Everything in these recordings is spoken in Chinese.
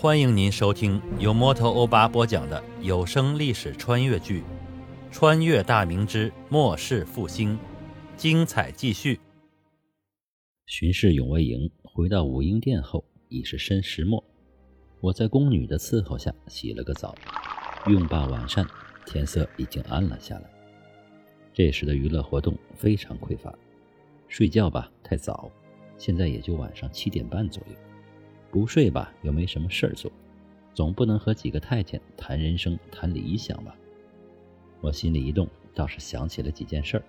欢迎您收听由摩托欧巴播讲的有声历史穿越剧《穿越大明之末世复兴》，精彩继续。巡视永卫营回到武英殿后，已是申时末。我在宫女的伺候下洗了个澡，用罢晚膳，天色已经暗了下来。这时的娱乐活动非常匮乏，睡觉吧太早，现在也就晚上七点半左右。不睡吧，又没什么事儿做，总不能和几个太监谈人生、谈理想吧？我心里一动，倒是想起了几件事儿，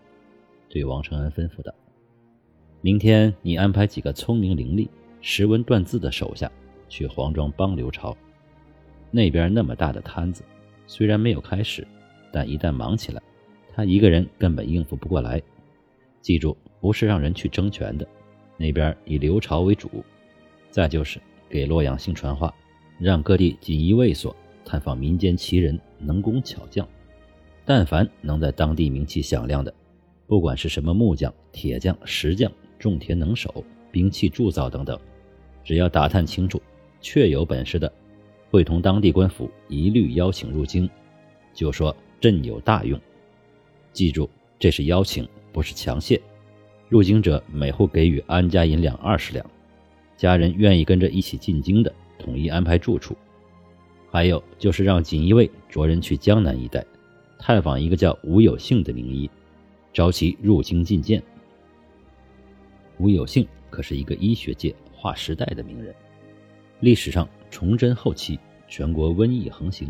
对王承恩吩咐道：“明天你安排几个聪明伶俐、识文断字的手下去黄庄帮刘朝。那边那么大的摊子，虽然没有开始，但一旦忙起来，他一个人根本应付不过来。记住，不是让人去争权的，那边以刘朝为主。再就是。”给洛阳兴传话，让各地锦衣卫所探访民间奇人、能工巧匠。但凡能在当地名气响亮的，不管是什么木匠、铁匠、石匠、种田能手、兵器铸造等等，只要打探清楚，确有本事的，会同当地官府一律邀请入京。就说朕有大用。记住，这是邀请，不是强谢。入京者每户给予安家银两二十两。家人愿意跟着一起进京的，统一安排住处。还有就是让锦衣卫着人去江南一带，探访一个叫吴有幸的名医，召其入京觐见。吴有幸可是一个医学界划时代的名人。历史上崇祯后期，全国瘟疫横行，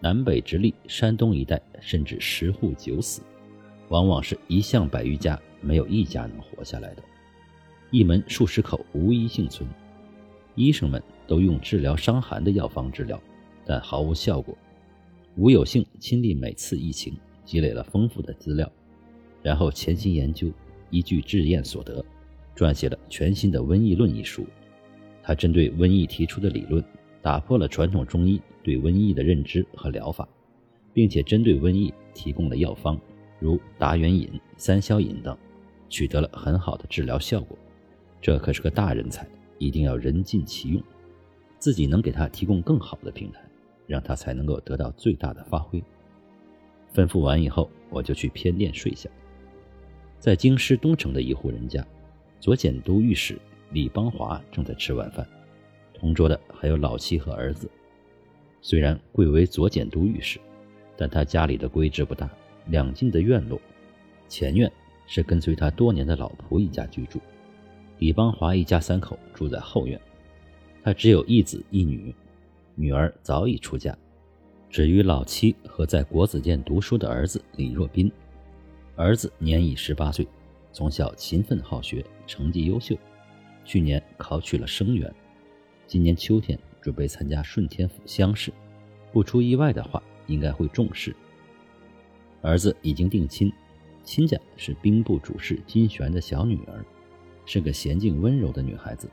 南北直隶、山东一带甚至十户九死，往往是一巷百余家，没有一家能活下来的。一门数十口无一幸存，医生们都用治疗伤寒的药方治疗，但毫无效果。吴有幸亲历每次疫情，积累了丰富的资料，然后潜心研究，依据治验所得，撰写了全新的《瘟疫论》一书。他针对瘟疫提出的理论，打破了传统中医对瘟疫的认知和疗法，并且针对瘟疫提供了药方，如达元饮、三消饮等，取得了很好的治疗效果。这可是个大人才，一定要人尽其用，自己能给他提供更好的平台，让他才能够得到最大的发挥。吩咐完以后，我就去偏殿睡下。在京师东城的一户人家，左检都御史李邦华正在吃晚饭，同桌的还有老妻和儿子。虽然贵为左检都御史，但他家里的规制不大，两进的院落，前院是跟随他多年的老仆一家居住。李邦华一家三口住在后院，他只有一子一女，女儿早已出嫁。只余老妻和在国子监读书的儿子李若斌，儿子年已十八岁，从小勤奋好学，成绩优秀，去年考取了生员，今年秋天准备参加顺天府乡试，不出意外的话，应该会中试。儿子已经定亲，亲家是兵部主事金玄的小女儿。是个娴静温柔的女孩子，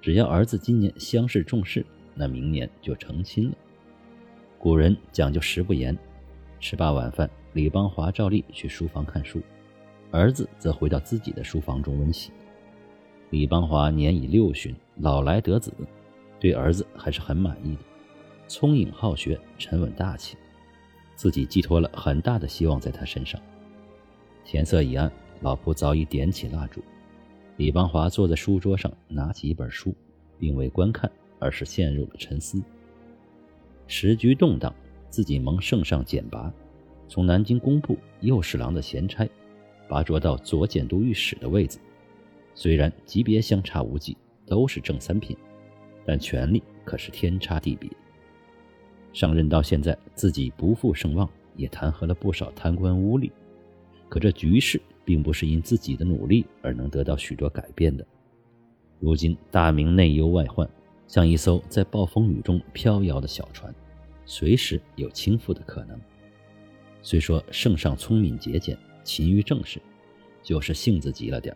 只要儿子今年乡试中试，那明年就成亲了。古人讲究食不言，吃罢晚饭，李邦华照例去书房看书，儿子则回到自己的书房中温习。李邦华年已六旬，老来得子，对儿子还是很满意的，聪颖好学，沉稳大气，自己寄托了很大的希望在他身上。天色已暗，老婆早已点起蜡烛。李邦华坐在书桌上，拿起一本书，并未观看，而是陷入了沉思。时局动荡，自己蒙圣上简拔，从南京工部右侍郎的闲差，拔擢到左检都御史的位子。虽然级别相差无几，都是正三品，但权力可是天差地别。上任到现在，自己不负盛望，也弹劾了不少贪官污吏，可这局势……并不是因自己的努力而能得到许多改变的。如今大明内忧外患，像一艘在暴风雨中飘摇的小船，随时有倾覆的可能。虽说圣上聪明节俭，勤于政事，就是性子急了点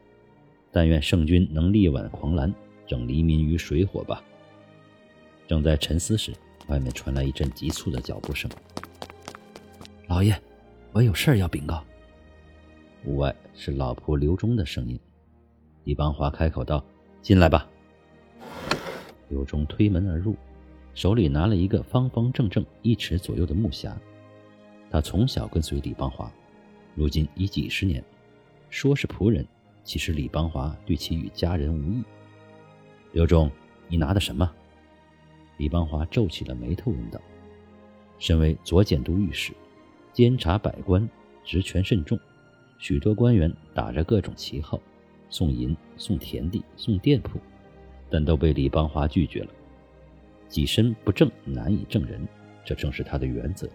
但愿圣君能力挽狂澜，拯黎民于水火吧。正在沉思时，外面传来一阵急促的脚步声。老爷，我有事要禀告。屋外是老仆刘忠的声音。李邦华开口道：“进来吧。”刘忠推门而入，手里拿了一个方方正正一尺左右的木匣。他从小跟随李邦华，如今已几十年，说是仆人，其实李邦华对其与家人无异。刘忠，你拿的什么？李邦华皱起了眉头，问道：“身为左监督御史，监察百官，职权甚重，许多官员打着各种旗号，送银、送田地、送店铺，但都被李邦华拒绝了。己身不正，难以正人，这正是他的原则。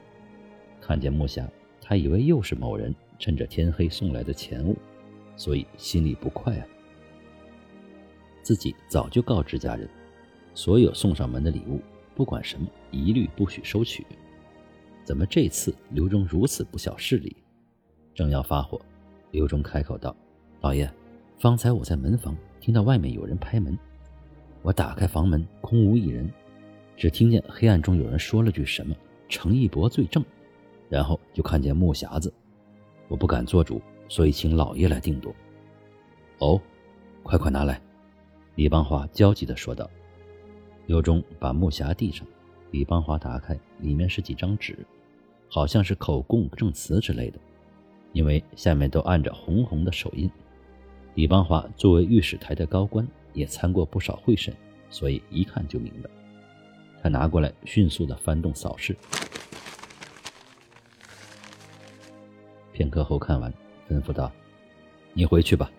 看见木匣，他以为又是某人趁着天黑送来的钱物，所以心里不快啊。”自己早就告知家人，所有送上门的礼物，不管什么，一律不许收取。怎么这次刘忠如此不晓事理？正要发火，刘忠开口道：“老爷，方才我在门房听到外面有人拍门，我打开房门，空无一人，只听见黑暗中有人说了句什么‘程义伯罪正’，然后就看见木匣子。我不敢做主，所以请老爷来定夺。”哦，快快拿来。李邦华焦急地说道：“刘忠把木匣递上，李邦华打开，里面是几张纸，好像是口供证词之类的，因为下面都按着红红的手印。李邦华作为御史台的高官，也参过不少会审，所以一看就明白。他拿过来，迅速的翻动扫视，片刻后看完，吩咐道：‘你回去吧，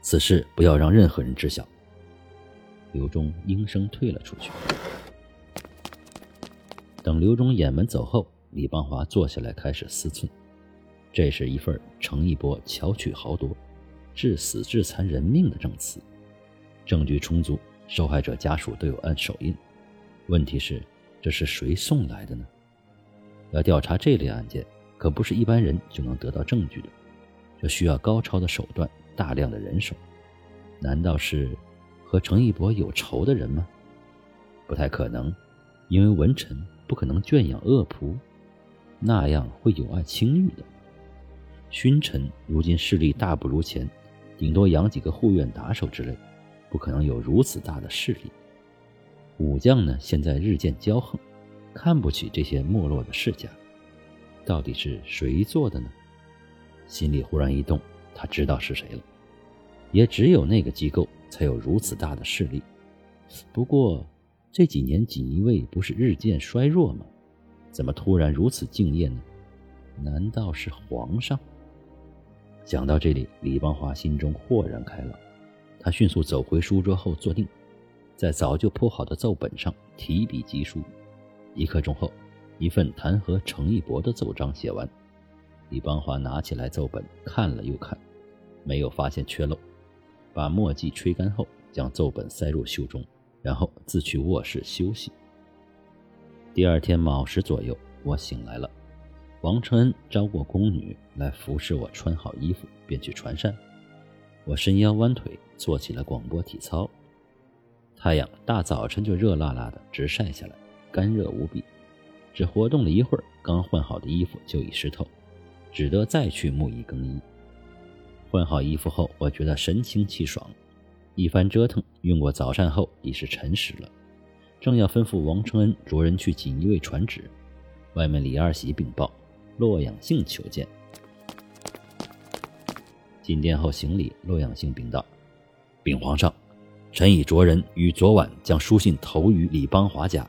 此事不要让任何人知晓。’”刘忠应声退了出去。等刘忠掩门走后，李邦华坐下来开始思忖：这是一份程一波巧取豪夺、致死致残人命的证词，证据充足，受害者家属都有按手印。问题是，这是谁送来的呢？要调查这类案件，可不是一般人就能得到证据的，这需要高超的手段、大量的人手。难道是？和程一博有仇的人吗？不太可能，因为文臣不可能圈养恶仆，那样会有碍清誉的。勋臣如今势力大不如前，顶多养几个护院打手之类，不可能有如此大的势力。武将呢，现在日渐骄横，看不起这些没落的世家。到底是谁做的呢？心里忽然一动，他知道是谁了。也只有那个机构。才有如此大的势力。不过这几年锦衣卫不是日渐衰弱吗？怎么突然如此敬业呢？难道是皇上？想到这里，李邦华心中豁然开朗。他迅速走回书桌后坐定，在早就铺好的奏本上提笔疾书。一刻钟后，一份弹劾程义博的奏章写完。李邦华拿起来奏本看了又看，没有发现缺漏。把墨迹吹干后，将奏本塞入袖中，然后自去卧室休息。第二天卯时左右，我醒来了。王承恩招过宫女来服侍我，穿好衣服便去传膳。我伸腰弯腿做起了广播体操。太阳大早晨就热辣辣的直晒下来，干热无比。只活动了一会儿，刚换好的衣服就已湿透，只得再去沐浴更衣。换好衣服后，我觉得神清气爽。一番折腾，用过早膳后已是辰时了。正要吩咐王承恩着人去锦衣卫传旨，外面李二喜禀报：洛阳兴求见。进殿后行礼，洛阳兴禀道：“禀皇上，臣已着人于昨晚将书信投于李邦华家，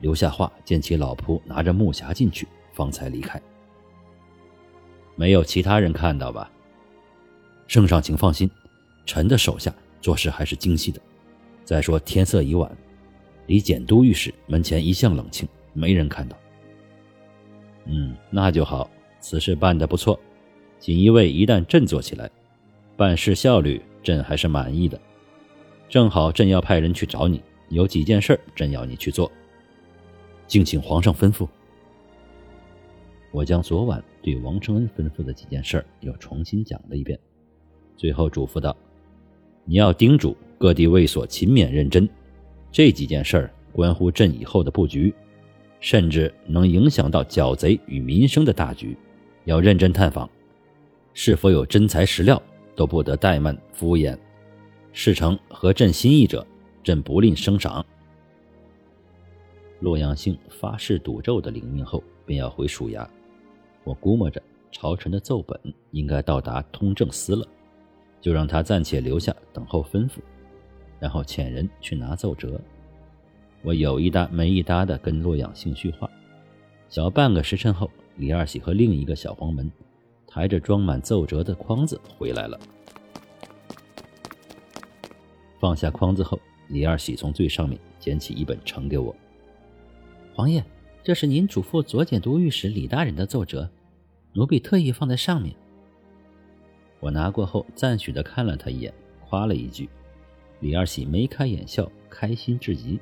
留下话见其老仆拿着木匣进去，方才离开。没有其他人看到吧？”圣上，请放心，臣的手下做事还是精细的。再说天色已晚，离简都御史门前一向冷清，没人看到。嗯，那就好，此事办得不错。锦衣卫一旦振作起来，办事效率朕还是满意的。正好朕要派人去找你，有几件事朕要你去做，敬请皇上吩咐。我将昨晚对王承恩吩咐的几件事又重新讲了一遍。最后嘱咐道：“你要叮嘱各地卫所勤勉认真，这几件事关乎朕以后的布局，甚至能影响到剿贼与民生的大局，要认真探访，是否有真材实料都不得怠慢敷衍。事成合朕心意者，朕不吝升赏。”洛阳兴发誓赌咒的领命后，便要回署衙。我估摸着朝臣的奏本应该到达通政司了，就让他暂且留下等候吩咐，然后遣人去拿奏折。我有一搭没一搭的跟洛阳兴叙话。小半个时辰后，李二喜和另一个小黄门抬着装满奏折的筐子回来了。放下筐子后，李二喜从最上面捡起一本呈给我。王爷，这是您嘱咐左检都御史李大人的奏折，奴婢特意放在上面。我拿过后，赞许的看了他一眼，夸了一句。李二喜眉开眼笑，开心至极。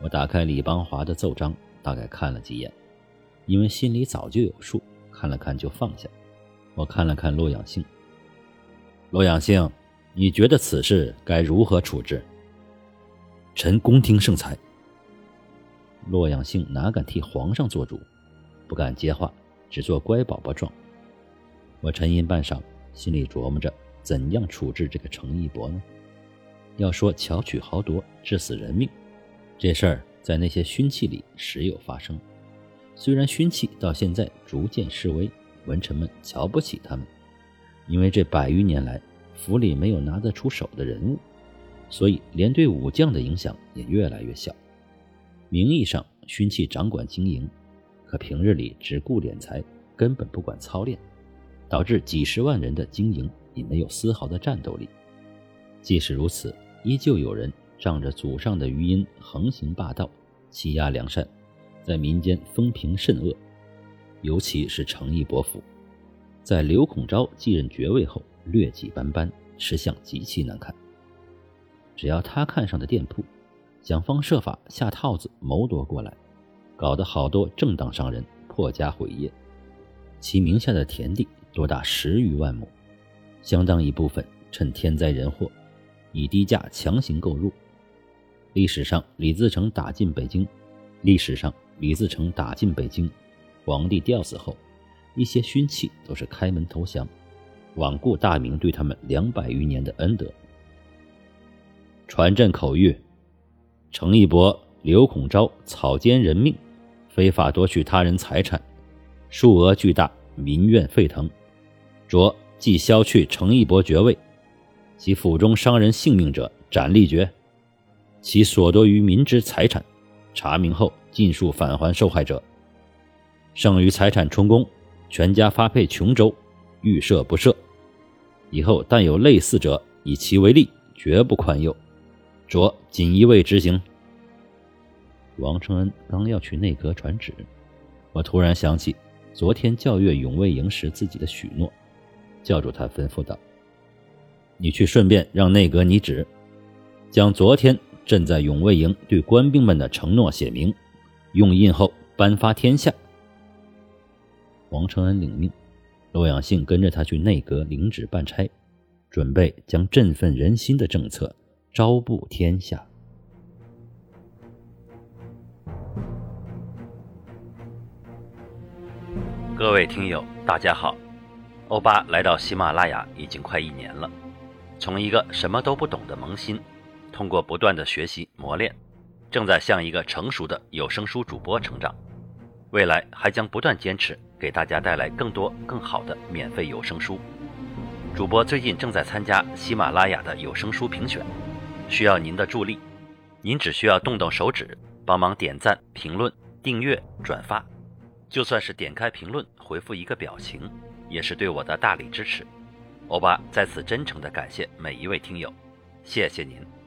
我打开李邦华的奏章，大概看了几眼，因为心里早就有数，看了看就放下。我看了看洛阳兴，洛阳兴，你觉得此事该如何处置？臣恭听圣裁。洛阳兴哪敢替皇上做主，不敢接话，只做乖宝宝状。我沉吟半晌，心里琢磨着怎样处置这个程义伯呢？要说巧取豪夺，致死人命，这事儿在那些勋戚里时有发生。虽然勋戚到现在逐渐式微，文臣们瞧不起他们，因为这百余年来府里没有拿得出手的人物，所以连对武将的影响也越来越小。名义上勋戚掌管经营，可平日里只顾敛财，根本不管操练，导致几十万人的经营也没有丝毫的战斗力。即使如此，依旧有人仗着祖上的余荫横行霸道，欺压良善，在民间风评甚恶。尤其是程义伯府，在刘孔昭继任爵位后，劣迹斑斑，吃相极其难看。只要他看上的店铺，想方设法下套子谋夺过来，搞得好多正当商人破家毁业。其名下的田地多达十余万亩，相当一部分趁天灾人祸，以低价强行购入。历史上李自成打进北京，历史上李自成打进北京，皇帝吊死后，一些勋戚都是开门投降，罔顾大明对他们两百余年的恩德。传朕口谕。程义伯、刘孔昭草菅人命，非法夺取他人财产，数额巨大，民怨沸腾。着即削去程义伯爵位，其府中伤人性命者斩立决。其所夺于民之财产，查明后尽数返还受害者。剩余财产充公，全家发配琼州，欲赦不赦。以后但有类似者，以其为例，绝不宽宥。着锦衣卫执行。王承恩刚要去内阁传旨，我突然想起昨天教阅永卫营时自己的许诺，叫住他，吩咐道：“你去顺便让内阁拟旨，将昨天朕在永卫营对官兵们的承诺写明，用印后颁发天下。”王承恩领命，洛阳信跟着他去内阁领旨办差，准备将振奋人心的政策。招布天下。各位听友，大家好。欧巴来到喜马拉雅已经快一年了，从一个什么都不懂的萌新，通过不断的学习磨练，正在向一个成熟的有声书主播成长。未来还将不断坚持，给大家带来更多更好的免费有声书。主播最近正在参加喜马拉雅的有声书评选。需要您的助力，您只需要动动手指，帮忙点赞、评论、订阅、转发，就算是点开评论回复一个表情，也是对我的大力支持。欧巴在此真诚的感谢每一位听友，谢谢您。